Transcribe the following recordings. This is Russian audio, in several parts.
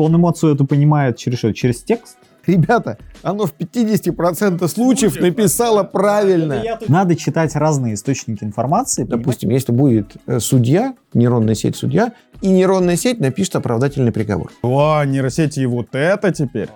он эмоцию эту понимает через что? Через текст? Ребята, оно в 50% случаев написало правильно. Надо читать разные источники информации. Допустим, если будет э, судья, нейронная сеть судья, и нейронная сеть напишет оправдательный приговор. О, нейросети и вот это теперь.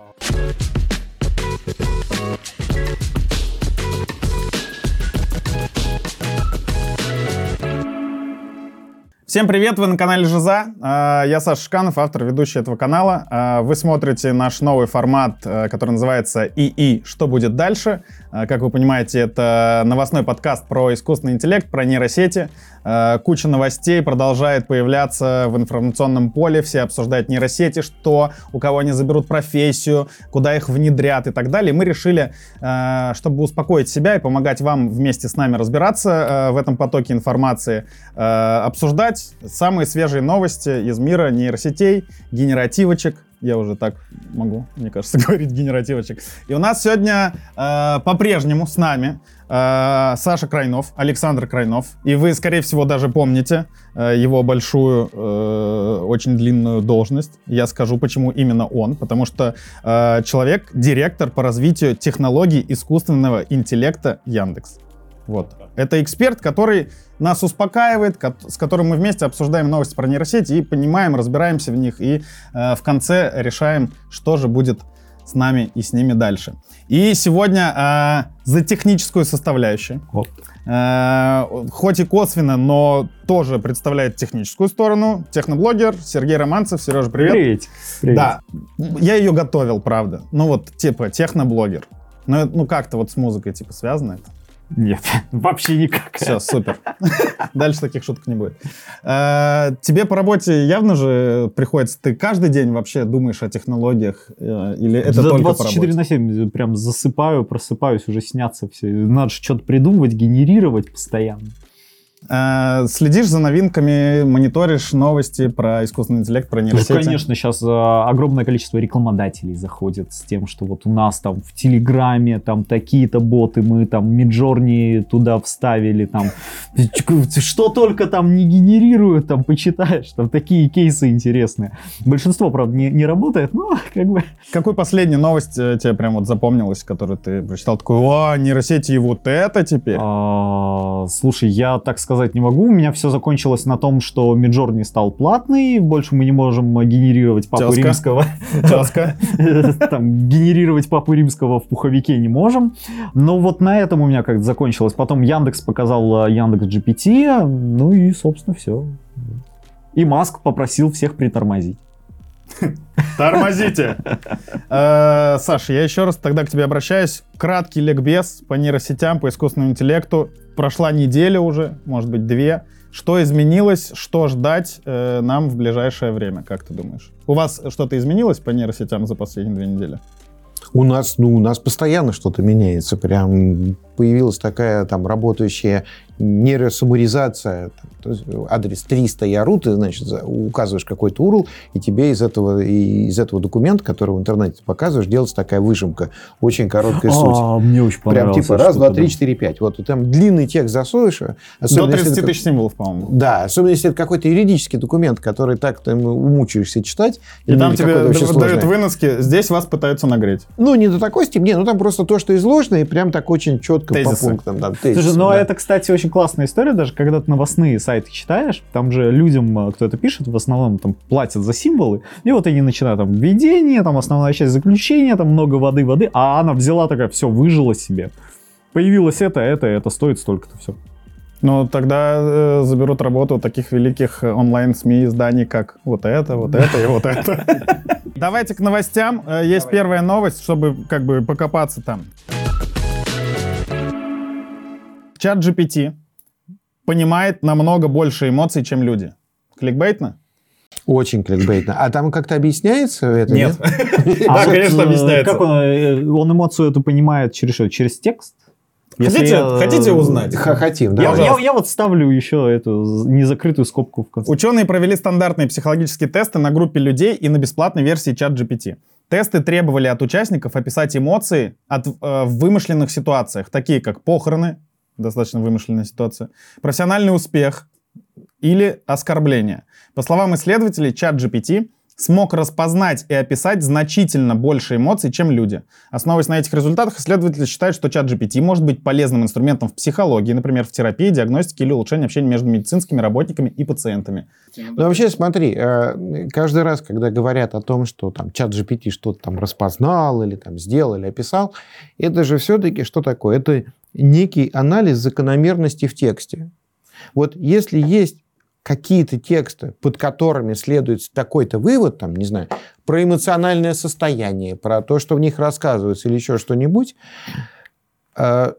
Всем привет, вы на канале Жиза. А, Я Саша Шканов, автор, ведущий этого канала. А, Вы смотрите наш новый формат, э, который называется ИИ «Что будет дальше?». А, Как вы понимаете, это новостной подкаст про искусственный интеллект, про нейросети. А, Куча новостей продолжает появляться в информационном поле. Все обсуждают нейросети, что, у кого они заберут профессию, куда их внедрят и так далее. Мы решили, э, чтобы успокоить себя и помогать вам вместе с нами разбираться э, в этом потоке информации, э, обсуждать самые свежие новости из мира нейросетей, генеративочек. Я уже так могу, мне кажется, говорить генеративочек. И у нас сегодня э, по-прежнему с нами э, Саша Крайнов, Александр Крайнов. И вы, скорее всего, даже помните э, его большую, э, очень длинную должность. Я скажу, почему именно он. Потому что э, человек, директор по развитию технологий искусственного интеллекта Яндекс. Вот. Это эксперт, который нас успокаивает, с которым мы вместе обсуждаем новости про нейросети и понимаем, разбираемся в них, и э, в конце решаем, что же будет с нами и с ними дальше. И сегодня э, за техническую составляющую, Вот. э, хоть и косвенно, но тоже представляет техническую сторону, техноблогер Сергей Романцев. Сережа, привет. Привет. Привет. Да, я ее готовил, правда. Ну вот, типа, техноблогер. Ну, ну как-то вот с музыкой, типа, связано это? Нет, вообще никак. Все, супер. Дальше таких шуток не будет. Э, Тебе по работе явно же приходится... Ты каждый день вообще думаешь о технологиях? э, Или это только по 24 работе? на 7 прям засыпаю, просыпаюсь, уже снятся все. Надо же что-то придумывать, генерировать постоянно. Э, Следишь за новинками, мониторишь новости про искусственный интеллект, про Ну, нейросети? конечно, сейчас огромное количество рекламодателей заходит с тем, что вот у нас там в Телеграме там такие-то боты, мы там Миджорни туда вставили, там что только там не генерируют, там почитаешь, там такие кейсы интересные. Большинство, правда, не, не работает, но как бы... Какую последнюю новость э, тебе прям вот запомнилась, которую ты прочитал? Такой, о, нейросети и вот это теперь? А, слушай, я так сказать не могу. У меня все закончилось на том, что Миджорни стал платный. Больше мы не можем э, генерировать папу Тезка. римского. Тезка. Там, генерировать папу римского в пуховике не можем. Но вот на этом у меня как-то закончилось. Потом Яндекс показал э, Яндекс GPT. Ну и, собственно, все. И Маск попросил всех притормозить. Тормозите. Э, Саша, я еще раз тогда к тебе обращаюсь. Краткий ликбез по нейросетям, по искусственному интеллекту. Прошла неделя уже, может быть, две. Что изменилось, что ждать э, нам в ближайшее время, как ты думаешь? У вас что-то изменилось по нейросетям за последние две недели? У нас, ну, у нас постоянно что-то меняется. Прям появилась такая там работающая нейросуммаризация. То есть адрес 300 яру, ты, значит, указываешь какой-то URL, и тебе из этого, и из этого документа, который в интернете ты показываешь, делается такая выжимка. Очень короткая суть. А, мне очень Прям понравилось. типа раз, два, три, четыре, пять. Вот и там длинный текст засовываешь. До особенно если 30 это- тысяч символов, по-моему. Да, особенно если это какой-то юридический документ, который так ты умучаешься читать. И там или тебе дают сложный. выноски, здесь вас пытаются нагреть. Ну, не до такой степени, ну там просто то, что изложено, и прям так очень четко Тезисы. по пунктам. Да, тезисы, Слушай, ну да. это, кстати, очень классная история, даже когда ты новостные сайты читаешь, там же людям, э, кто это пишет, в основном там платят за символы, и вот они начинают там введение, там основная часть заключения, там много воды, воды, а она взяла такая, все, выжила себе. Появилось это, это, это стоит столько-то, все. Ну, тогда э, заберут работу таких великих э, онлайн-СМИ изданий, как вот это, вот это и вот это. Давайте к новостям. Э, Есть первая новость, чтобы как бы покопаться там. Чат GPT понимает намного больше эмоций, чем люди. Кликбейтно? Очень кликбейтно. А там как-то объясняется это? Нет. А Да, конечно, э, объясняется. Как он, э, он эмоцию эту понимает через что? Через текст? Хотите, я, э, хотите узнать? Х- Хотим, да? Я, я- я вот ставлю еще эту незакрытую скобку в конце. Ученые провели стандартные психологические тесты на группе людей и на бесплатной версии чат GPT. Тесты требовали от участников описать эмоции от, э, в вымышленных ситуациях, такие как похороны, достаточно вымышленная ситуация, профессиональный успех или оскорбление. По словам исследователей, чат GPT смог распознать и описать значительно больше эмоций, чем люди. Основываясь на этих результатах, исследователи считают, что чат GPT может быть полезным инструментом в психологии, например, в терапии, диагностике или улучшении общения между медицинскими работниками и пациентами. Ну, вообще, смотри, э, каждый раз, когда говорят о том, что там чат GPT что-то там распознал или там сделал или описал, это же все-таки что такое? Это некий анализ закономерности в тексте. Вот если есть какие-то тексты, под которыми следует такой-то вывод, там, не знаю, про эмоциональное состояние, про то, что в них рассказывается или еще что-нибудь, э,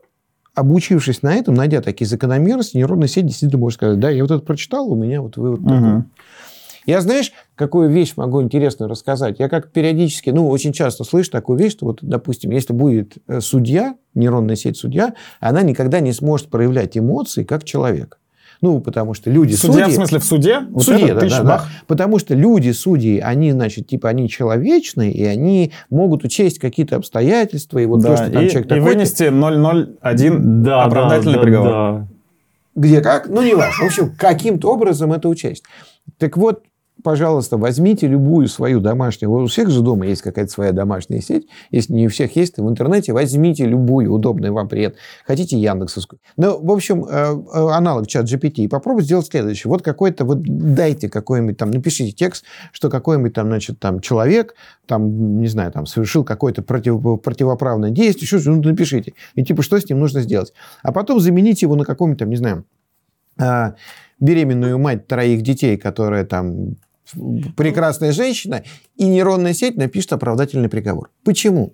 обучившись на этом, найдя такие закономерности, нейронная сеть действительно может сказать, да, я вот это прочитал, у меня вот вывод угу. такой. Я, знаешь, какую вещь могу интересную рассказать? Я как периодически, ну, очень часто слышу такую вещь, что вот, допустим, если будет э, судья, нейронная сеть судья, она никогда не сможет проявлять эмоции как человек. Ну, потому что люди Судья, судьи... в смысле, в суде? В вот суде, да, да, да. Потому что люди, судьи, они, значит, типа, они человечные, и они могут учесть какие-то обстоятельства, и вот да, то, что там и, человек и такой... вынести 001 да, оправдательный да, приговор. Да. Где как? Ну, не важно. В общем, каким-то образом это учесть. Так вот, пожалуйста, возьмите любую свою домашнюю. У всех же дома есть какая-то своя домашняя сеть. Если не у всех есть, то в интернете возьмите любую удобную вам привет. Хотите Яндексовскую. Ну, в общем, э, э, аналог чат GPT. Попробуйте сделать следующее. Вот какой-то, вот дайте какой-нибудь там, напишите текст, что какой-нибудь там, значит, там человек, там, не знаю, там, совершил какое-то против, противоправное действие, что-то, ну, напишите. И типа, что с ним нужно сделать. А потом замените его на каком-нибудь там, не знаю, а, беременную мать троих детей, которая там прекрасная женщина, и нейронная сеть напишет оправдательный приговор. Почему?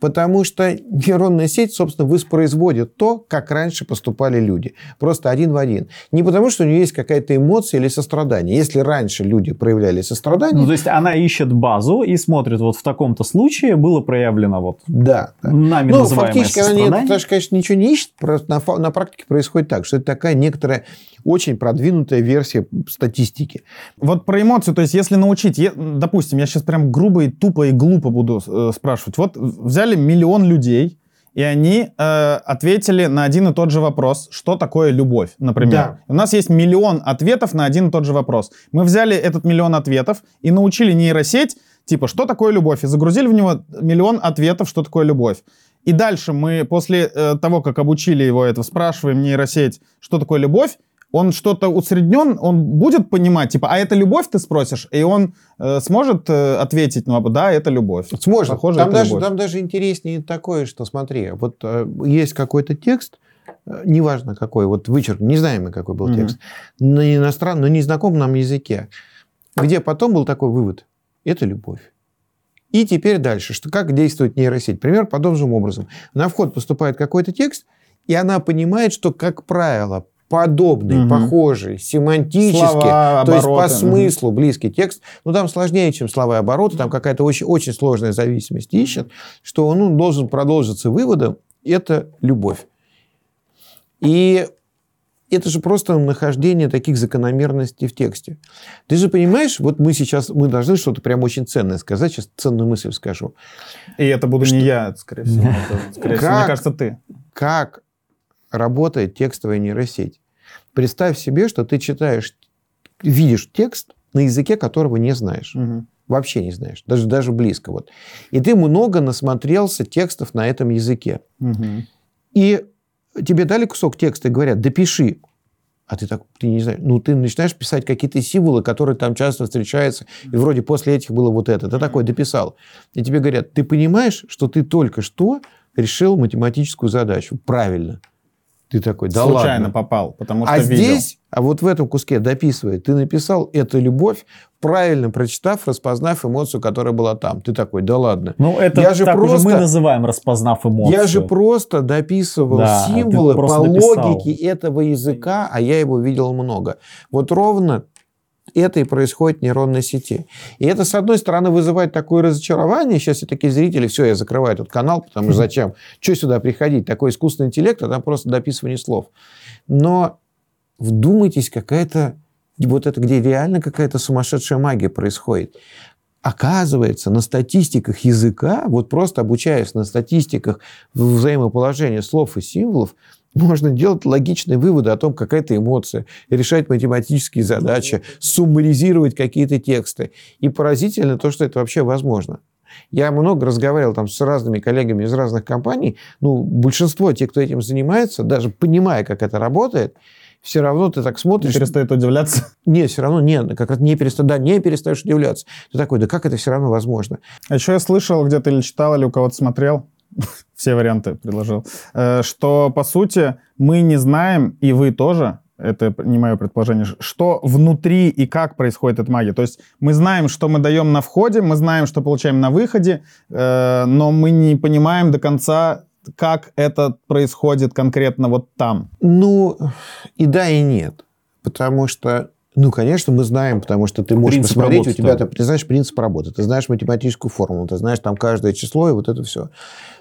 Потому что нейронная сеть, собственно, воспроизводит то, как раньше поступали люди. Просто один в один. Не потому, что у нее есть какая-то эмоция или сострадание. Если раньше люди проявляли сострадание... Ну, то есть она ищет базу и смотрит, вот в таком-то случае было проявлено вот да, да. нами ну, называемое фактически она не, даже, конечно, ничего не ищет, просто на, на практике происходит так, что это такая некоторая очень продвинутая версия статистики. Вот про эмоцию, то есть если научить, я, допустим, я сейчас прям грубо и тупо и глупо буду э, спрашивать. Вот взяли миллион людей, и они э, ответили на один и тот же вопрос, что такое любовь, например. Да. У нас есть миллион ответов на один и тот же вопрос. Мы взяли этот миллион ответов и научили нейросеть, типа, что такое любовь, и загрузили в него миллион ответов, что такое любовь. И дальше мы после э, того, как обучили его это, спрашиваем нейросеть, что такое любовь, он что-то усреднен, он будет понимать, типа, а это любовь, ты спросишь, и он э, сможет э, ответить, ну, да, это любовь. Сможет. Похоже, там, это даже, любовь. там даже интереснее такое, что, смотри, вот э, есть какой-то текст, э, неважно какой, вот вычерк, не знаем мы, какой был mm-hmm. текст, на иностранном, на незнакомом нам языке, где потом был такой вывод, это любовь. И теперь дальше, что как действует нейросеть. Пример подобным образом. На вход поступает какой-то текст, и она понимает, что, как правило, подобный, угу. похожий, семантически, слова, то есть по смыслу угу. близкий текст, ну там сложнее, чем слова и обороты, там какая-то очень, очень сложная зависимость ищет, что он ну, должен продолжиться выводом, это любовь. И это же просто нахождение таких закономерностей в тексте. Ты же понимаешь, вот мы сейчас, мы должны что-то прям очень ценное сказать, сейчас ценную мысль скажу. И это буду что... не я, скорее всего. Это, скорее всего, мне кажется, ты. Как работает текстовая нейросеть? Представь себе, что ты читаешь, видишь текст, на языке которого не знаешь. Угу. Вообще не знаешь, даже, даже близко. Вот. И ты много насмотрелся текстов на этом языке. Угу. И тебе дали кусок текста и говорят, допиши. А ты так, ты не знаешь, ну ты начинаешь писать какие-то символы, которые там часто встречаются, и вроде после этих было вот это. Ты такой дописал. И тебе говорят, ты понимаешь, что ты только что решил математическую задачу правильно. Ты такой, да Случайно ладно. попал, потому что А видел. здесь, а вот в этом куске дописывает, ты написал «это любовь», правильно прочитав, распознав эмоцию, которая была там. Ты такой, да ладно. Ну, это я же так просто, уже мы называем распознав эмоцию. Я же просто дописывал да, символы по дописал. логике этого языка, а я его видел много. Вот ровно это и происходит в нейронной сети. И это, с одной стороны, вызывает такое разочарование. Сейчас все такие зрители, все, я закрываю этот канал, потому что зачем? Что сюда приходить? Такой искусственный интеллект, а там просто дописывание слов. Но вдумайтесь, какая-то вот это, где реально какая-то сумасшедшая магия происходит. оказывается, на статистиках языка, вот просто обучаясь на статистиках взаимоположения слов и символов, можно делать логичные выводы о том, какая это эмоция, решать математические задачи, суммаризировать какие-то тексты. И поразительно то, что это вообще возможно. Я много разговаривал там с разными коллегами из разных компаний. Ну, большинство тех, кто этим занимается, даже понимая, как это работает, все равно ты так смотришь... Не перестает удивляться? Нет, все равно нет, как не перестаешь, да, не перестаешь удивляться. Ты такой, да как это все равно возможно? А еще я слышал где-то или читал, или у кого-то смотрел, все варианты предложил, э, что, по сути, мы не знаем, и вы тоже, это не мое предположение, что внутри и как происходит эта магия. То есть мы знаем, что мы даем на входе, мы знаем, что получаем на выходе, э, но мы не понимаем до конца, как это происходит конкретно вот там. Ну, и да, и нет. Потому что ну, конечно, мы знаем, потому что ты можешь принцип посмотреть, работы, у тебя, да. ты, ты знаешь принцип работы, ты знаешь математическую формулу, ты знаешь там каждое число и вот это все.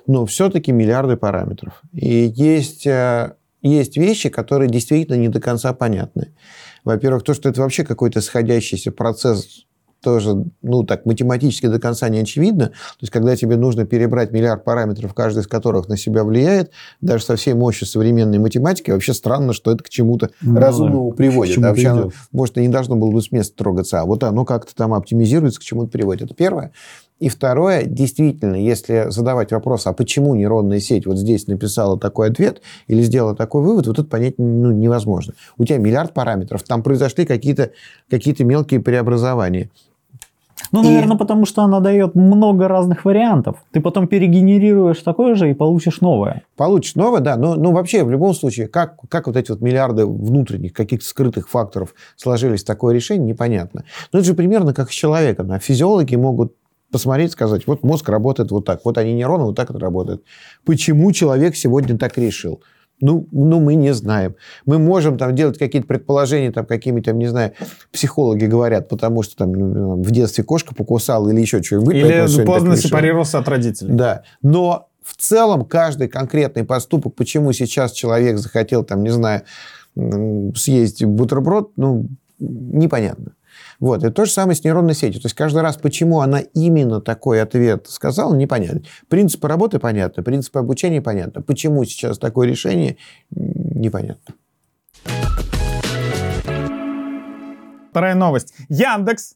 Но все-таки миллиарды параметров. И есть, э, есть вещи, которые действительно не до конца понятны. Во-первых, то, что это вообще какой-то сходящийся процесс тоже, ну, так, математически до конца не очевидно. То есть, когда тебе нужно перебрать миллиард параметров, каждый из которых на себя влияет, даже со всей мощью современной математики, вообще странно, что это к чему-то ну, разумному да. приводит. Вообще, оно, может, и не должно было бы с места трогаться, а вот оно как-то там оптимизируется, к чему-то приводит. Это первое. И второе, действительно, если задавать вопрос, а почему нейронная сеть вот здесь написала такой ответ или сделала такой вывод, вот это понять ну, невозможно. У тебя миллиард параметров, там произошли какие-то какие мелкие преобразования. Ну, и... наверное, потому что она дает много разных вариантов. Ты потом перегенерируешь такое же и получишь новое. Получишь новое, да. Но, но вообще, в любом случае, как, как вот эти вот миллиарды внутренних, каких-то скрытых факторов сложились такое решение, непонятно. Но это же примерно как с человеком. А физиологи могут посмотреть, сказать, вот мозг работает вот так, вот они нейроны, вот так это работает. Почему человек сегодня так решил? Ну, ну, мы не знаем. Мы можем там делать какие-то предположения, там какими-то, не знаю, психологи говорят, потому что там ну, в детстве кошка покусала или еще что-нибудь. Или поздно сепарировался от родителей. Да. Но в целом каждый конкретный поступок, почему сейчас человек захотел, там, не знаю, съесть бутерброд, ну, непонятно. Вот. И то же самое с нейронной сетью. То есть каждый раз, почему она именно такой ответ сказала, непонятно. Принципы работы понятны, принципы обучения понятно. Почему сейчас такое решение, непонятно. Вторая новость. Яндекс.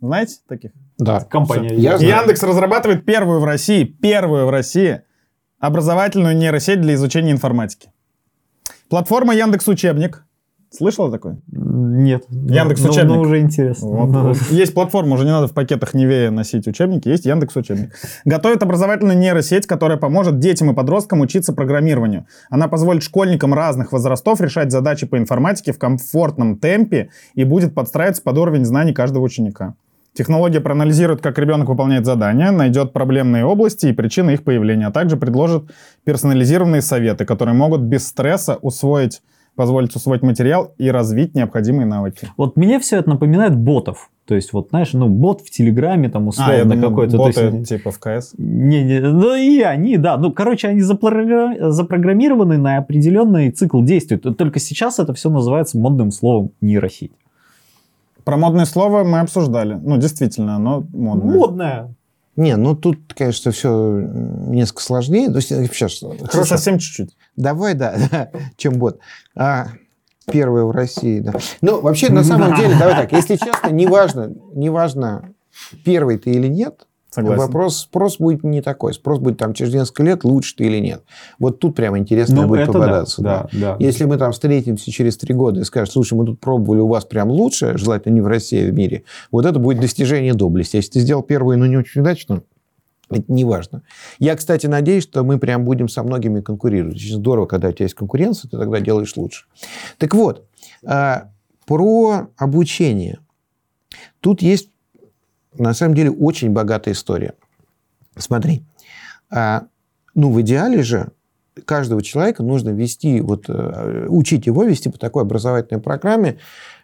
Знаете таких? Да. Компания. Я Яндекс разрабатывает первую в России, первую в России образовательную нейросеть для изучения информатики. Платформа Яндекс Учебник Слышала такое? Нет. Яндекс но, учебник. Но, уже интересно. Вот. Есть платформа, уже не надо в пакетах Невея носить учебники, есть Яндекс учебник. Готовит образовательную нейросеть, которая поможет детям и подросткам учиться программированию. Она позволит школьникам разных возрастов решать задачи по информатике в комфортном темпе и будет подстраиваться под уровень знаний каждого ученика. Технология проанализирует, как ребенок выполняет задания, найдет проблемные области и причины их появления, а также предложит персонализированные советы, которые могут без стресса усвоить позволить усвоить материал и развить необходимые навыки. Вот мне все это напоминает ботов. То есть, вот, знаешь, ну, бот в Телеграме, там, условно, а, я думаю, какой-то... Боты, есть, типа в КС? Не, не, ну, и они, да. Ну, короче, они запрограмми... запрограммированы на определенный цикл действий. Только сейчас это все называется модным словом нейросеть. Про модное слово мы обсуждали. Ну, действительно, оно модное. Модное. Не, ну тут, конечно, все несколько сложнее. То есть, сейчас, хорошо. Совсем чуть-чуть. Давай, да, чем бот. А, первая в России, да. Ну, вообще, на самом деле, давай так, если честно, неважно, неважно, первый ты или нет, Согласен. Вопрос, спрос будет не такой. Спрос будет там через несколько лет, лучше ты или нет. Вот тут прямо интересно ну, будет попадаться. Да, да. Да, Если мы там встретимся через три года и скажем, слушай, мы тут пробовали, у вас прям лучше, желательно не в России, а в мире, вот это будет достижение доблести. Если ты сделал первый, но не очень удачно, это не важно. Я, кстати, надеюсь, что мы прям будем со многими конкурировать. Очень здорово, когда у тебя есть конкуренция, ты тогда делаешь лучше. Так вот, а, про обучение. Тут есть на самом деле очень богатая история. Смотри, а, ну в идеале же каждого человека нужно вести, вот, э, учить его вести по такой образовательной программе,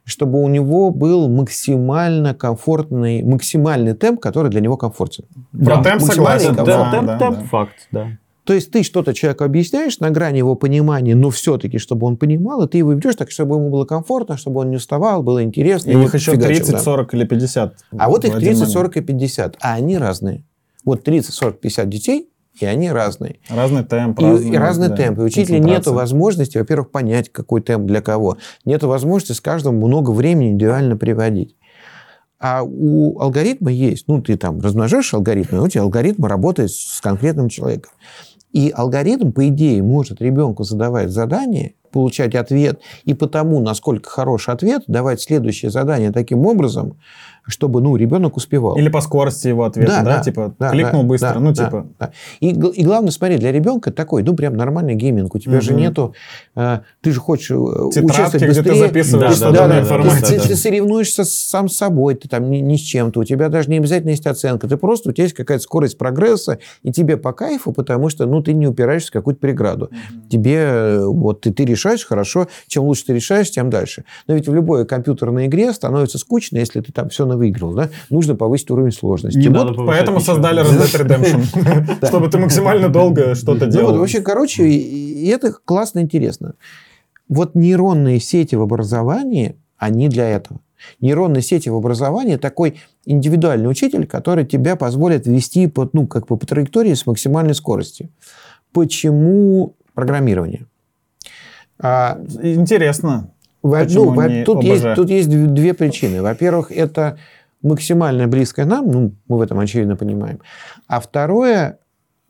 чтобы у него был максимально комфортный, максимальный темп, который для него комфортен. Про да, темп согласен. Да, темп, да, темп, да. факт, да. То есть ты что-то человеку объясняешь на грани его понимания, но все-таки, чтобы он понимал, и ты его ведешь так, чтобы ему было комфортно, чтобы он не уставал, было интересно. И и их еще фигачил, 30, да. 40 или 50. А вот их в один 30, момент. 40 и 50, а они разные. Вот 30, 40, 50 детей, и они разные. Разный темп. И, разный, и разный да, темп. И учителя нет возможности, во-первых, понять, какой темп для кого. Нет возможности с каждым много времени индивидуально приводить. А у алгоритма есть, ну, ты там размножаешь алгоритмы, у тебя алгоритм работает с конкретным человеком. И алгоритм, по идее, может ребенку задавать задание, получать ответ, и потому, насколько хороший ответ, давать следующее задание таким образом, чтобы, ну, ребенок успевал. Или по скорости его ответа, да? Типа, да, кликнул да, быстро, да, ну, да, типа... да. И, и главное, смотри, для ребенка такой, ну, прям нормальный гейминг. У тебя же Мгм. нету... э, ты же хочешь э, Тетрадки, участвовать где ты быстрее. записываешь Да, да, да, да, да, ты, да. ты соревнуешься сам с собой, ты там ни, ни с чем-то. У тебя даже не обязательно есть оценка. Ты просто, у тебя есть какая-то скорость прогресса, и тебе по кайфу, потому что, ну, ты не упираешься в какую-то преграду. Тебе, э, вот, ты, ты решаешь, хорошо. Чем лучше ты решаешь, тем дальше. Но ведь в любой компьютерной игре становится скучно, если ты там все выиграл, да? Нужно повысить уровень сложности. Не Вот надо Поэтому ничего. создали Red Dead Redemption. Чтобы ты максимально долго что-то Ну, делал. вот, вообще, короче, и- и это классно интересно. Вот нейронные сети в образовании, они для этого. Нейронные сети в образовании такой индивидуальный учитель, который тебя позволит вести по, ну, как бы по траектории с максимальной скоростью. Почему программирование? А, Интересно. Во- ну, во- тут, есть, тут есть дв- две причины. Во-первых, это максимально близкое нам, ну, мы в этом очевидно понимаем. А второе,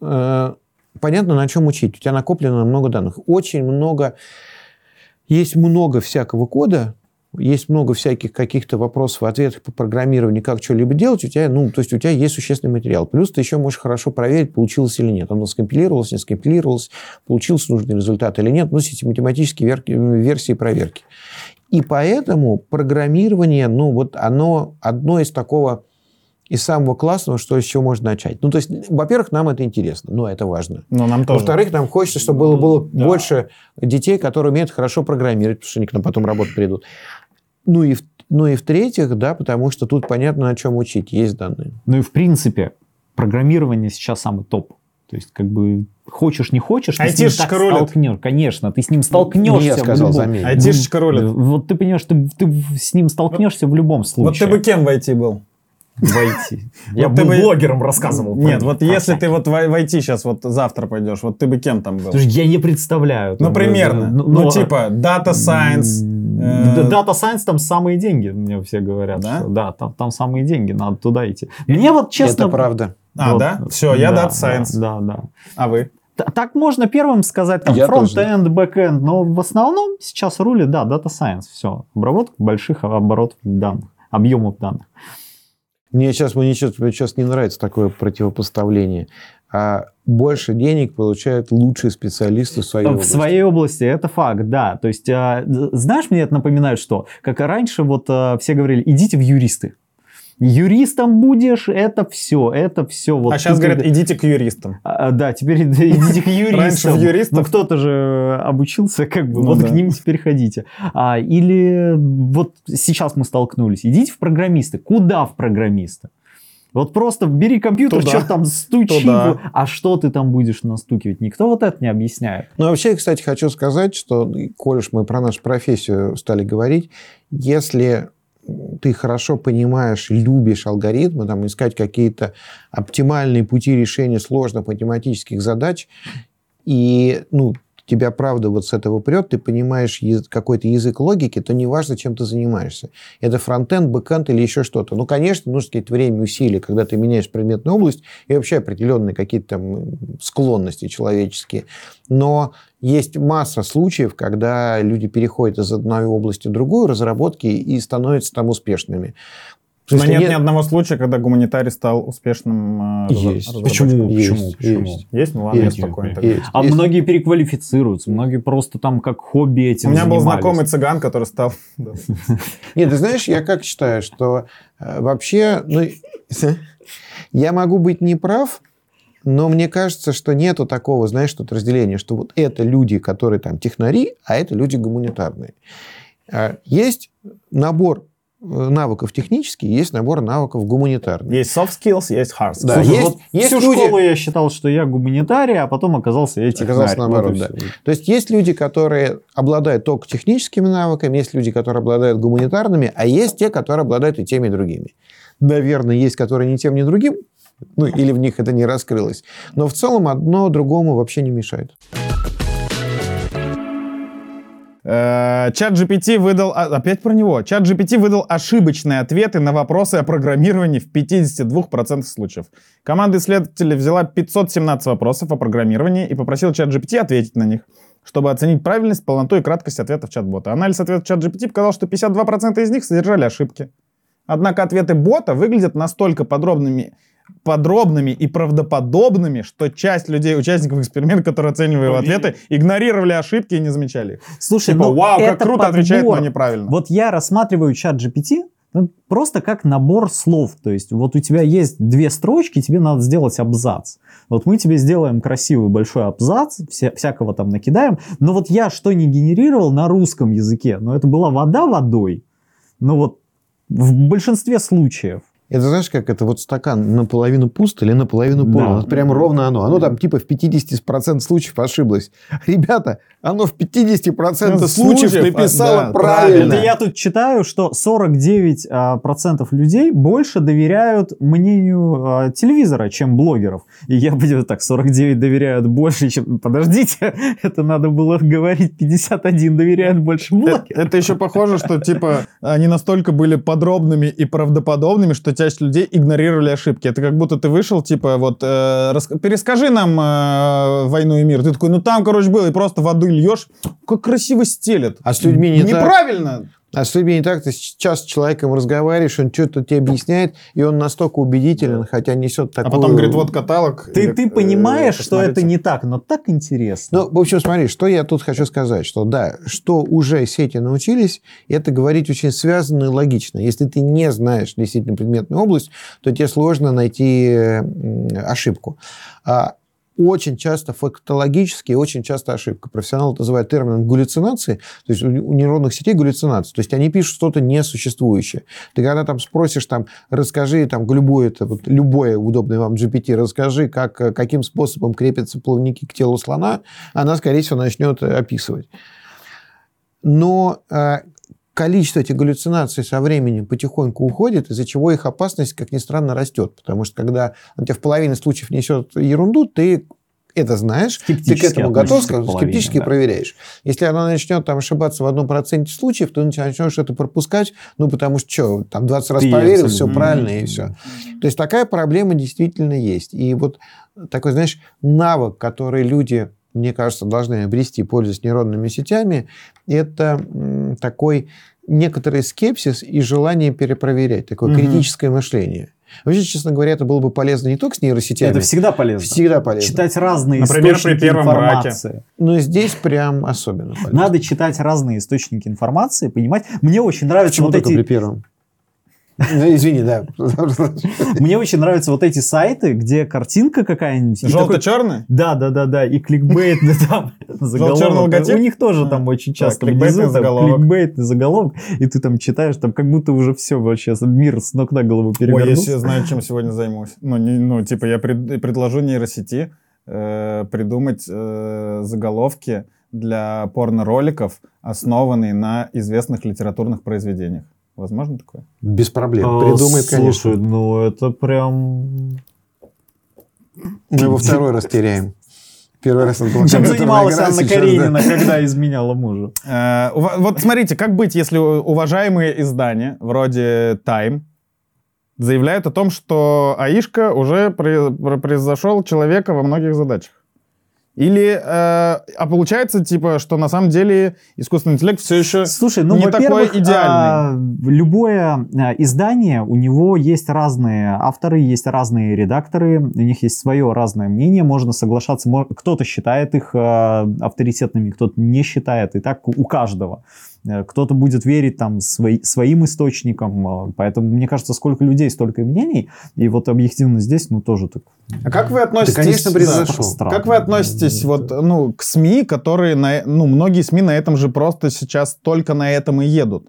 э, понятно, на чем учить. У тебя накоплено много данных. Очень много, есть много всякого кода, есть много всяких каких-то вопросов, ответов по программированию, как что-либо делать, у тебя, ну, то есть у тебя есть существенный материал. Плюс ты еще можешь хорошо проверить, получилось или нет. Оно скомпилировалось, не скомпилировалось, получился нужный результат или нет. Ну, эти математические версии проверки. И поэтому программирование, ну, вот оно одно из такого, из самого классного, что чего можно начать. Ну, то есть, во-первых, нам это интересно, ну, это важно. Но нам тоже. Во-вторых, нам хочется, чтобы было, было Да. больше детей, которые умеют хорошо программировать, потому что они к нам потом работать придут. Ну и, в- ну и в-третьих, да, потому что тут понятно, на чем учить, есть данные. Ну и в принципе, программирование сейчас самый топ. То есть, как бы, хочешь, не хочешь, ты с ним Айтишечка так рулит. столкнешь. Конечно, ты с ним столкнешься. Не я сказал, любом- заметь. Айтишечка рулит. Вот ты понимаешь, ты, ты с ним столкнешься в любом Вот случае. ты бы кем в IT был? войти. Я Вот ты бы бы- блогером рассказывал. Нет, вот если ты вот в в IT сейчас вот завтра пойдешь, вот ты бы кем там был? Слушай, я не представляю. Ну, Там, примерно. э, Ну, типа, Data Science. Э, Да, Data Science там самые деньги, мне все говорят. Да? что да, там, там самые деньги, надо туда идти. Мне вот честно... Это правда. А, вот, да? Все, я да, Data Science. Да, да. А вы? Так можно первым сказать, там, фронт-энд, бэк-энд, но в основном сейчас рулит, да, Data Science, все. Обработка больших оборотов данных, объемов данных. Мне сейчас, мне сейчас, мне сейчас не нравится такое противопоставление. А больше денег получают лучшие специалисты в своей В области. своей области, это факт, да. То есть, а, знаешь, мне это напоминает, что, как и раньше, вот а, все говорили, идите в юристы. Юристом будешь, это все, это все. Вот а сейчас ты- говорят, идите к юристам. А, да, теперь идите к юристам. Раньше в юристов. Ну, кто-то же обучился, как бы, Ну вот да. к ним теперь ходите. А, или вот сейчас мы столкнулись, идите в программисты. Куда в программисты? Вот просто бери компьютер, Туда. что там стучи, Туда. а что ты там будешь настукивать? Никто вот это не объясняет. Ну, вообще, кстати, хочу сказать, что, коль уж мы про нашу профессию стали говорить, если ты хорошо понимаешь, любишь алгоритмы, там, искать какие-то оптимальные пути решения сложных математических задач, и, ну, тебя правда вот с этого прет, ты понимаешь какой-то язык логики, то неважно, чем ты занимаешься. Это фронтенд, бэкенд или еще что-то. Ну, конечно, нужно какие-то время, усилия, когда ты меняешь предметную область и вообще определенные какие-то там склонности человеческие. Но есть масса случаев, когда люди переходят из одной области в другую разработки и становятся там успешными. В Но смысле, нет ни одного случая, когда гуманитарий стал успешным э, Есть. Почему? Есть, Почему? Почему? есть. Есть? Ну ладно, я Есть. спокойно. тогда. Есть. А Есть. многие переквалифицируются, многие просто там как хобби этим У меня был занимались. знакомый цыган, который стал... Нет, ты знаешь, я как считаю, что э, вообще, ну, я могу быть неправ, но мне кажется, что нету такого, знаешь, тут разделения, что вот это люди, которые там технари, а это люди гуманитарные. А Есть набор навыков технических, есть набор навыков гуманитарных. Есть soft skills, есть hard skills. Да, Слушай, есть- вот есть всю люди- школу я считал, что я гуманитарий, а потом оказался я технарь. Оказалось Вот наоборот, и да. То есть есть люди, которые обладают только техническими навыками, есть люди, которые обладают гуманитарными, а есть те, которые обладают и теми, и другими. Наверное, есть, которые ни тем, ни другим, ну, или в них это не раскрылось. Но в целом одно другому вообще не мешает. Э, Чат GPT выдал... Опять про него. Чат GPT выдал ошибочные ответы на вопросы о программировании в 52% случаев. Команда исследователей взяла 517 вопросов о программировании и попросила чат GPT ответить на них, чтобы оценить правильность, полноту и краткость ответов чат-бота. Анализ ответов чат GPT показал, что 52% из них содержали ошибки. Однако ответы бота выглядят настолько подробными, подробными и правдоподобными, что часть людей, участников эксперимента, которые оценивали его ответы, игнорировали ошибки и не замечали их. Слушай, Типа, ну вау, как круто отвечает, но подбор. неправильно. Вот я рассматриваю чат GPT ну, просто как набор слов. То есть вот у тебя есть две строчки, тебе надо сделать абзац. Вот мы тебе сделаем красивый большой абзац, вся- всякого там накидаем. Но вот я что не генерировал на русском языке, но это была вода водой. Ну вот в большинстве случаев. Это знаешь, как это вот стакан наполовину пуст или наполовину полон. Да. Вот прям ровно оно. Оно там типа в 50% случаев ошиблось. Ребята, оно в 50% Ну, случаев написало да, правильно. Это я тут читаю, что 49% а, процентов людей больше доверяют мнению а, телевизора, чем блогеров. И я буду так, 49 доверяют больше, чем... Подождите, это надо было говорить, 51 доверяют больше Э, блогеров. Это еще похоже, что типа они настолько были подробными и правдоподобными, что часть людей игнорировали ошибки. Это как будто ты вышел, типа, вот, э, рас- перескажи нам э, «Войну и мир». Ты такой, ну там, короче, было, и просто воды льешь. Как красиво стелет. А с людьми не так. Неправильно. А с людьми не так. Ты сейчас с человеком разговариваешь, он что-то тебе объясняет, и он настолько убедителен, хотя несет А такую... потом говорит, вот каталог. Ты, ты э, понимаешь, что это не так, но так интересно. Ну, в общем, смотри, что я тут хочу сказать, что да, что уже сети научились, это говорить очень связанно и логично. Если ты не знаешь действительно предметную область, то тебе сложно найти м, ошибку. А очень часто фактологически, очень часто ошибка. Профессионалы это называют термином галлюцинации, то есть у, нейронных сетей галлюцинации, то есть они пишут что-то несуществующее. Ты когда там спросишь, там, расскажи, там, любое, это, вот, любое удобное вам GPT, расскажи, как, каким способом крепятся плавники к телу слона, она, скорее всего, начнет описывать. Но э, количество этих галлюцинаций со временем потихоньку уходит, из-за чего их опасность, как ни странно, растет. Потому что когда он тебе в половине случаев несет ерунду, ты это знаешь, ты к этому готов, половине, скептически да. проверяешь. Если она начнет там ошибаться в одном проценте случаев, то начнешь это пропускать, ну, потому что, что, там 20 раз Ты проверил, все правильно, и все. То есть такая проблема действительно есть. И вот такой, знаешь, навык, который люди, мне кажется, должны обрести, пользуясь нейронными сетями, это такой некоторый скепсис и желание перепроверять, такое Мгм. критическое мышление. Вообще, честно говоря, это было бы полезно не только с нейросетями, это всегда полезно. всегда полезно. Читать разные Например, при источники первом браке. информации. Но здесь прям особенно полезно. Надо читать разные источники информации, понимать. Мне очень нравятся Почему вот эти... при первом? Ну, извини, да. Мне очень нравятся вот эти сайты, где картинка какая-нибудь. Желто-черный? Да, да, да, да. И кликбейт там заголовок. логотип? У них тоже там очень часто кликбейтный внизу кликбейтный заголовок, и ты там читаешь, там как будто уже все вообще, мир с ног на голову Ой, перевернулся. если я знаю, чем сегодня займусь. Ну, не- ну типа, я пред- предложу нейросети э, придумать э, заголовки для порно-роликов, основанные на известных литературных произведениях. Возможно такое? Без проблем. А, Придумает, конечно. Слушай, ну это прям... Мы его второй раз теряем. Первый раз это была Чем занималась Анна сейчас, да. Каренина, когда изменяла мужу? Э, Вот смотрите, как быть, если уважаемые издания, вроде Time, заявляют о том, что АИшка уже при- про- превзошел человека во многих задачах? Или, э, а получается, типа, что на самом деле искусственный интеллект все еще... Слушай, ну, не такой во-первых, идеальный. а, любое а, издание, у него есть разные авторы, есть разные редакторы, у них есть свое разное мнение, можно соглашаться, кто-то считает их а, авторитетными, кто-то не считает, и так у каждого. Э, Кто-то будет верить там свои- своим источникам, а, поэтому, мне кажется, сколько людей, столько и мнений, и вот объективно здесь, ну, тоже так... А как вы относитесь... конечно, да, превзошел. странно. Как вы относитесь вот, ну, к СМИ, которые, на, ну, многие СМИ на этом же просто сейчас только на этом и едут?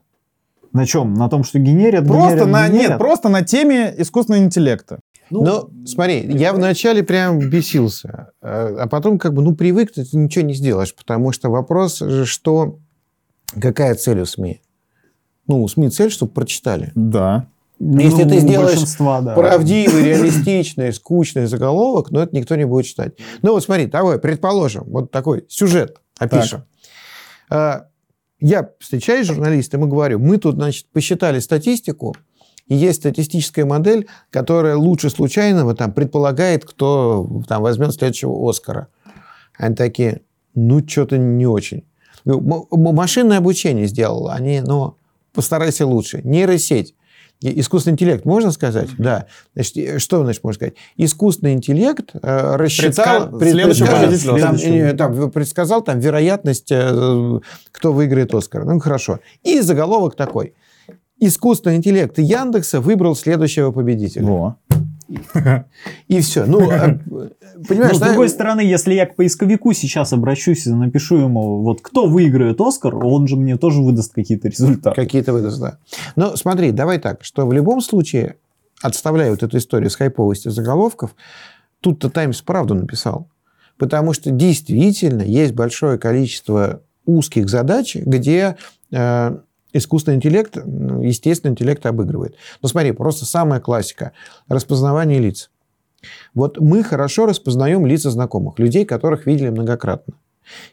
На чем? На том, что генерят, Просто генерят, на, генерят? нет, просто на теме искусственного интеллекта. Ну, смотри, я вначале прям бесился, а а потом как бы, ну, привык, ты ничего не сделаешь, потому что вопрос же, что, какая цель у СМИ? Ну, у СМИ цель, чтобы прочитали. Да. Если Ну, ты сделаешь да. Правдивый, реалистичный, скучный заголовок, но это никто не будет читать. Ну, вот смотри, давай, предположим, вот такой сюжет опишем. А, Я встречаюсь с журналистом и говорю, мы тут, значит, посчитали статистику, и есть статистическая модель, которая лучше случайного там предполагает, кто там возьмет следующего Оскара. Они такие, ну, что-то не очень. Говорю, «М- м- Машинное обучение сделало, они, ну, постарайся лучше. Нейросеть. Искусственный интеллект, можно сказать? Да. Значит, что, значит, можно сказать? Искусственный интеллект э, рассчитал... Предска- пред- следующего предскажет, победителя там, э, там, предсказал там вероятность, э, кто выиграет Оскар. Ну, хорошо. И заголовок такой. Искусственный интеллект Яндекса выбрал следующего победителя. Во. И все. Ну, э, Но, понимаешь, с другой стороны, если я к поисковику сейчас обращусь и напишу ему, вот кто выиграет Оскар, он же мне тоже выдаст какие-то результаты. Какие-то выдаст, да. Но смотри, давай так, что в любом случае, отставляя вот эту историю с хайповостью заголовков, тут-то Таймс правду написал. Потому что действительно есть большое количество узких задач, где э, искусственный интеллект, ну, естественный интеллект обыгрывает. Ну смотри, просто самая классика. Распознавание лиц. Вот мы хорошо распознаем лица знакомых, людей, которых видели многократно.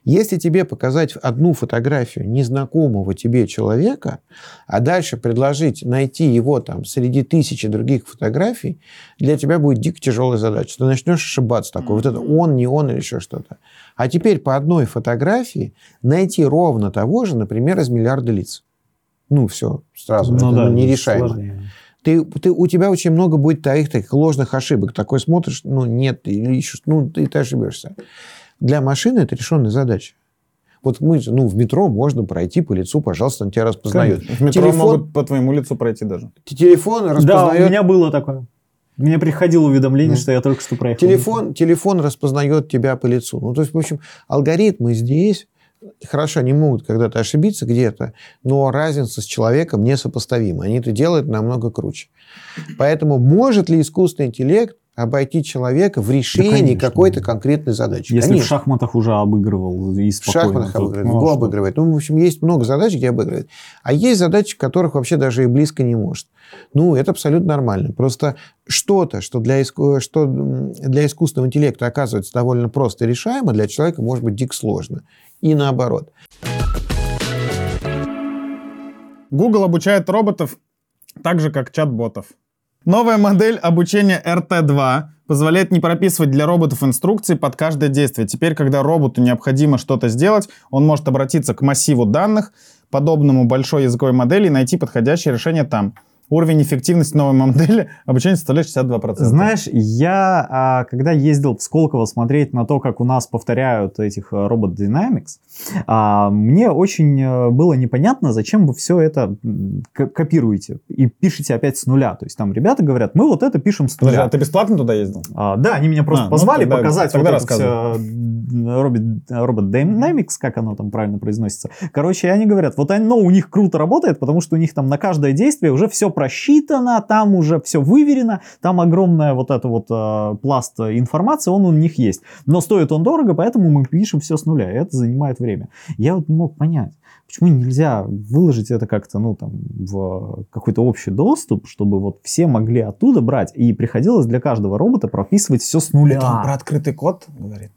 Если тебе показать одну фотографию незнакомого тебе человека, а дальше предложить найти его там среди тысячи других фотографий, для тебя будет дико тяжелая задача. Ты начнешь ошибаться такой. Вот это он, не он или еще что-то. А теперь по одной фотографии найти ровно того же, например, из миллиарда лиц. Ну, все, сразу. это ну, нерешаемо. сложнее. Ты, ты, у тебя очень много будет таких, таких ложных ошибок. Такой смотришь, ну, нет, или ищешь, ну, ты, ты ошибешься. Для машины это решенная задача. Вот мы, ну, в метро можно пройти по лицу, пожалуйста, он тебя распознает. В метро Телефон- могут по твоему лицу пройти даже. Телефон Да, у распознает... меня было такое. Мне приходило уведомление, Да. что я только что проехал. Телефон, телефон распознает тебя по лицу. Ну, то есть, в общем, алгоритмы здесь, хорошо, они могут когда-то ошибиться где-то, но разница с человеком несопоставима. Они это делают намного круче. Поэтому может ли искусственный интеллект обойти человека в решении конечно. какой-то конкретной задачи? Если Конечно. в шахматах уже обыгрывал и В спокойно. шахматах то- обыгрывает, ну, в а обыгрывает. Ну, в общем, есть много задач, где обыгрывает. А есть задачи, которых вообще даже и близко не может. Ну, это абсолютно нормально. Просто что-то, что для, иску- что для искусственного интеллекта оказывается довольно просто решаемо, для человека может быть дико сложно. И наоборот. Google обучает роботов так же, как чат-ботов. Новая модель обучения RT2 позволяет не прописывать для роботов инструкции под каждое действие. Теперь, когда роботу необходимо что-то сделать, он может обратиться к массиву данных, подобному большой языковой модели, и найти подходящее решение там. Уровень эффективности новой модели обучения составляет 62%. Знаешь, я, а, когда ездил в Сколково смотреть на то, как у нас повторяют этих э, робот Dynamics, а, мне очень э, было непонятно, зачем вы все это копируете и пишете опять с нуля. То есть там ребята говорят, мы вот это пишем с Подожди, нуля. а ты бесплатно туда ездил? А, да, они меня просто А, ну позвали тогда- показать тогда вот это всё, робот, робот Dynamics, как оно там правильно произносится. Короче, они говорят, вот оно у них круто работает, потому что у них там на каждое действие уже все просчитано, там уже все выверено, там огромная вот эта вот э, пласт информации, он у них есть. Но стоит он дорого, поэтому мы пишем все с нуля, и это занимает время. Я вот не мог понять, почему нельзя выложить это как-то, ну, там, в какой-то общий доступ, чтобы вот все могли оттуда брать, и приходилось для каждого робота прописывать все с нуля. Это он про открытый код говорит?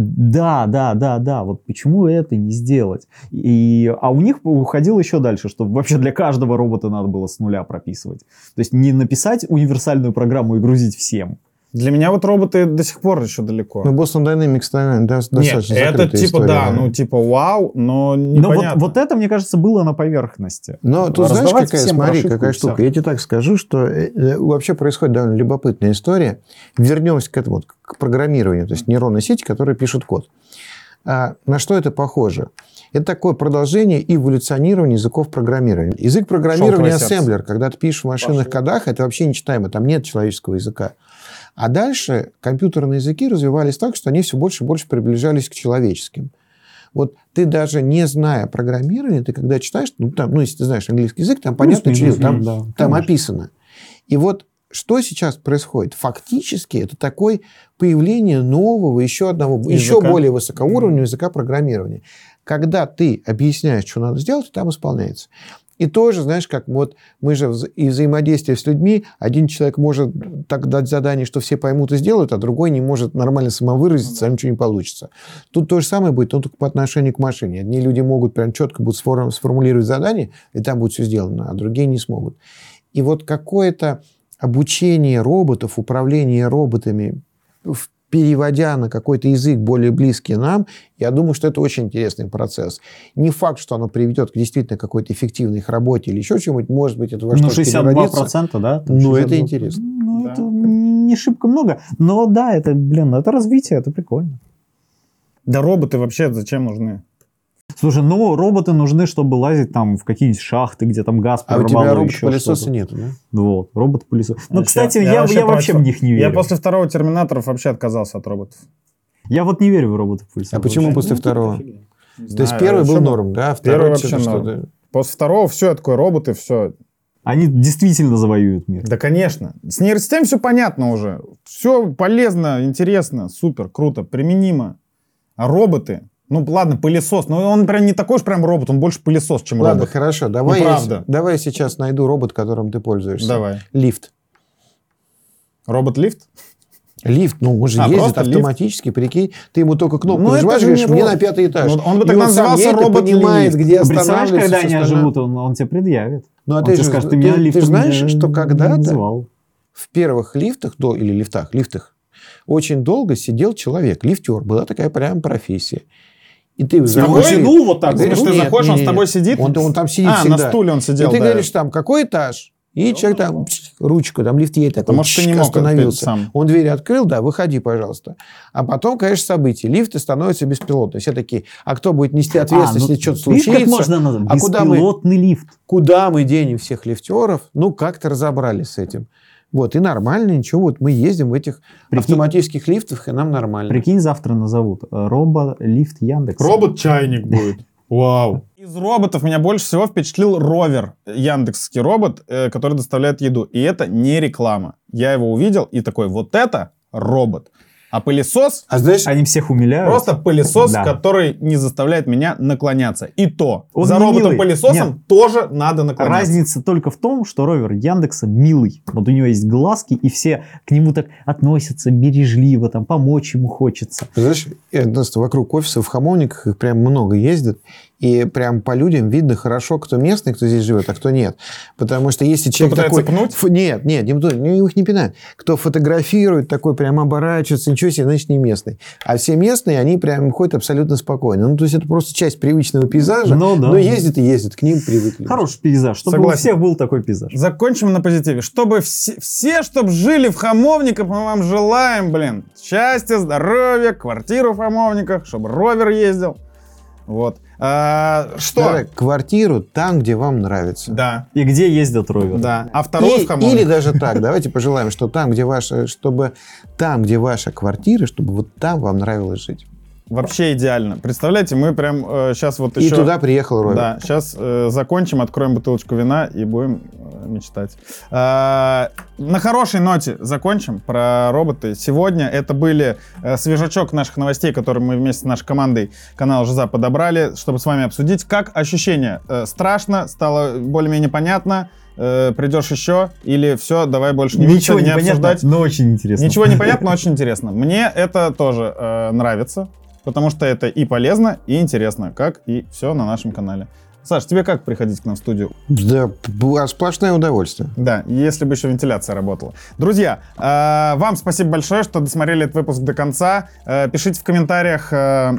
Да, да, да, да. Вот почему это не сделать? И, а у них уходило еще дальше, что вообще для каждого робота надо было с нуля прописывать. То есть не написать универсальную программу и грузить всем. Для меня вот роботы до сих пор еще далеко. Ну, Boston Dynamics да, да, Нет, достаточно это закрытая типа, история, да, ну типа вау, но Но вот, непонятно. вот это, мне кажется, было на поверхности. Но тут знаешь, Раздавать какая, всем смотри, какая штука. Я тебе так скажу, что э, э, вообще происходит довольно любопытная история. Вернемся к этому, вот, к программированию, то есть нейронной сети, которые пишут код. А на что это похоже? Это такое продолжение эволюционирования языков программирования. Язык программирования ассемблер, когда ты пишешь в машинных Пошло. кодах, это вообще нечитаемо, там нет человеческого языка. А дальше компьютерные языки развивались так, что они все больше и больше приближались к человеческим. Вот ты даже не зная программирования, ты когда читаешь, ну, там, ну если ты знаешь английский язык, там понятно, Плюс-минус, что там, да, там конечно. описано. И вот что сейчас происходит? Фактически это такое появление нового, еще одного, еще Языка. более высокоуровневого языка программирования. Когда ты объясняешь, что надо сделать, там исполняется. И тоже, знаешь, как вот мы же и взаимодействие с людьми, один человек может так дать задание, что все поймут и сделают, а другой не может нормально самовыразиться, а ничего не получится. Тут то же самое будет, но только по отношению к машине. Одни люди могут прям четко будут сформу- сформулировать задание, и там будет все сделано, а другие не смогут. И вот какое-то обучение роботов, управление роботами, в- переводя на какой-то язык более близкий нам, я думаю, что это очень интересный процесс. Не факт, что оно приведет к действительно какой-то эффективной их работе или еще чему-нибудь. Может быть, это во Ну, что-то 62%, переродится. да? там Ну, это 62%. интересно. Ну, Да. это не шибко много. Но да, это, блин, это развитие, это прикольно. Да роботы вообще зачем нужны? Слушай, ну, роботы нужны, чтобы лазить там в какие-нибудь шахты, где там газ А у тебя робот-пылесоса нету, да? Вот, робот-пылесос. Ну, кстати, я, я я, вообще вообще в них не верю. Я после второго Терминаторов вообще отказался от роботов. Я вот не верю в роботов-пылесосов. А почему вообще. после Ну, второго? То есть знаю, первый был что норм, да? а Первый Второй вообще что-то- норм. что-то- После второго все, я такой, роботы, все. Они действительно завоюют мир. Да, конечно. С нейросетями все понятно уже. Все полезно, интересно, супер, круто, применимо. А роботы, ну ладно, пылесос, но он прям не такой уж прям робот, он больше пылесос, чем Ладно, робот. хорошо. Давай, я, правда. с- давай я сейчас найду робот, которым ты пользуешься. Давай. Лифт. Робот-лифт? Лифт, ну, он же А, ездит просто лифт? автоматически, прикинь. Ты ему только кнопку Ну, нажимаешь, же говоришь, не мне на пятый этаж. Ну, он бы сам назывался робот-лифт. понимает, где останавливаться. когда они оживут, он, он тебе предъявит. Ну, а он ты же- скажет, ты- ты меня ты лифтом знаешь, не- что когда-то называл». в первых лифтах, до, или лифтах, лифтах, очень долго сидел человек, лифтер. Была такая прям профессия. И ты тобой? заходишь- Ну, вот так говоришь, ты заходишь, он с тобой сидит? Он, он там сидит А, всегда. на стуле он сидел, И ты да. говоришь там, какой этаж? И человек там, пш, ручку, там лифт едет, такой, ты не мог остановился. сам. Он дверь открыл, да, выходи, пожалуйста. А потом, конечно, события. Лифты становятся беспилотными. Все такие, а кто будет нести ответственность, А, ну, если что-то случится? как можно назвать? А куда мы- лифт. Куда мы денем всех лифтеров? Ну, как-то разобрались с этим. Вот, и нормально, ничего. Вот мы ездим в этих Прикинь- автоматических лифтах, и нам нормально. Прикинь, завтра назовут. э, Робо-лифт Яндекс. Робот-чайник будет. Вау. Из роботов меня больше всего впечатлил ровер, яндексский робот, э, который доставляет еду. И это не реклама. Я его увидел и такой, вот это робот. А пылесос А знаешь, Они всех умиляют. просто пылесос, Да. который не заставляет меня наклоняться. И то, Он за роботом-пылесосом тоже надо наклоняться. Разница только в том, что ровер Яндекса милый. Вот у него есть глазки, и все к нему так относятся бережливо, там помочь ему хочется. Знаешь, я, просто вокруг офиса в Хамовниках их прям много ездит, и прям по людям видно хорошо, кто местный, кто здесь живет, а кто нет. Потому что если человек пытается такой... пнуть? Ф- Нет, нет, никто, ну, их не пинают. Кто фотографирует, такой прям оборачивается, ничего себе, значит, не местный. А все местные, они прям ходят абсолютно спокойно. Ну, то есть это просто часть привычного пейзажа, Ну, да. но ездит и ездит, к ним привыкли. Хороший пейзаж, чтобы Согласен. у всех был такой пейзаж. Закончим на позитиве. Чтобы все, все чтобы жили в Хамовниках, мы вам желаем, блин, счастья, здоровья, квартиру в Хамовниках, чтобы ровер ездил. Вот. А, что? Давай, квартиру там, где вам нравится. Да, И где ездят роверы? да. А второй И- в или даже так, давайте пожелаем, что там, где ваша, чтобы там, где ваша квартира, чтобы вот там вам нравилось жить. Вообще идеально. Представляете, мы прям сейчас вот И еще... туда приехал Роберт. Да, сейчас закончим, откроем бутылочку вина и будем э, мечтать. А, на хорошей ноте закончим про роботы. Сегодня это были э, свежачок наших новостей, которые мы вместе с нашей командой канала Жиза подобрали, чтобы с вами обсудить. Как ощущение? Э, страшно? Стало более-менее понятно? Э, придешь еще? Или все, давай больше не Ничего видеться, не понятно, обсуждать? но очень интересно. Ничего не понятно, но очень интересно. Мне это тоже э, нравится, потому что это и полезно, и интересно, как и все на нашем канале. Саш, тебе как приходить к нам в студию? Да, было сплошное удовольствие. Да, если бы еще вентиляция работала. Друзья, э, вам спасибо большое, что досмотрели этот выпуск до конца. Э, пишите в комментариях, э,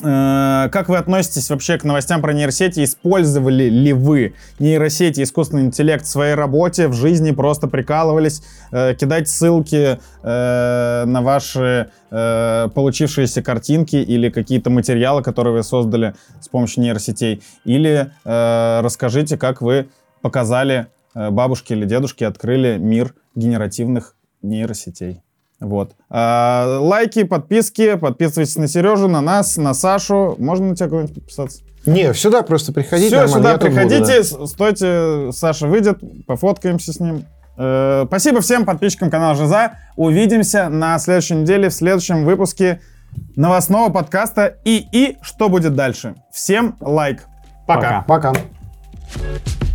как вы относитесь вообще к новостям про нейросети. Использовали ли вы нейросети, искусственный интеллект в своей работе, в жизни, просто прикалывались? Э, кидайте ссылки э, на ваши э, получившиеся картинки или какие-то материалы, которые вы создали с помощью нейросетей. Или э, расскажите, как вы показали э, бабушке или дедушке, открыли мир генеративных нейросетей. Вот. А, лайки, подписки, подписывайтесь на Сережу, на нас, на Сашу. Можно на тебя куда-нибудь подписаться? Не, сюда просто приходите. Все, нормально, сюда я тут буду, приходите, да. стойте, Саша выйдет, пофоткаемся с ним. Э, спасибо всем подписчикам канала Жиза. Увидимся на следующей неделе в следующем выпуске новостного подкаста и и что будет дальше. Всем лайк. Пока. Пока. Пока.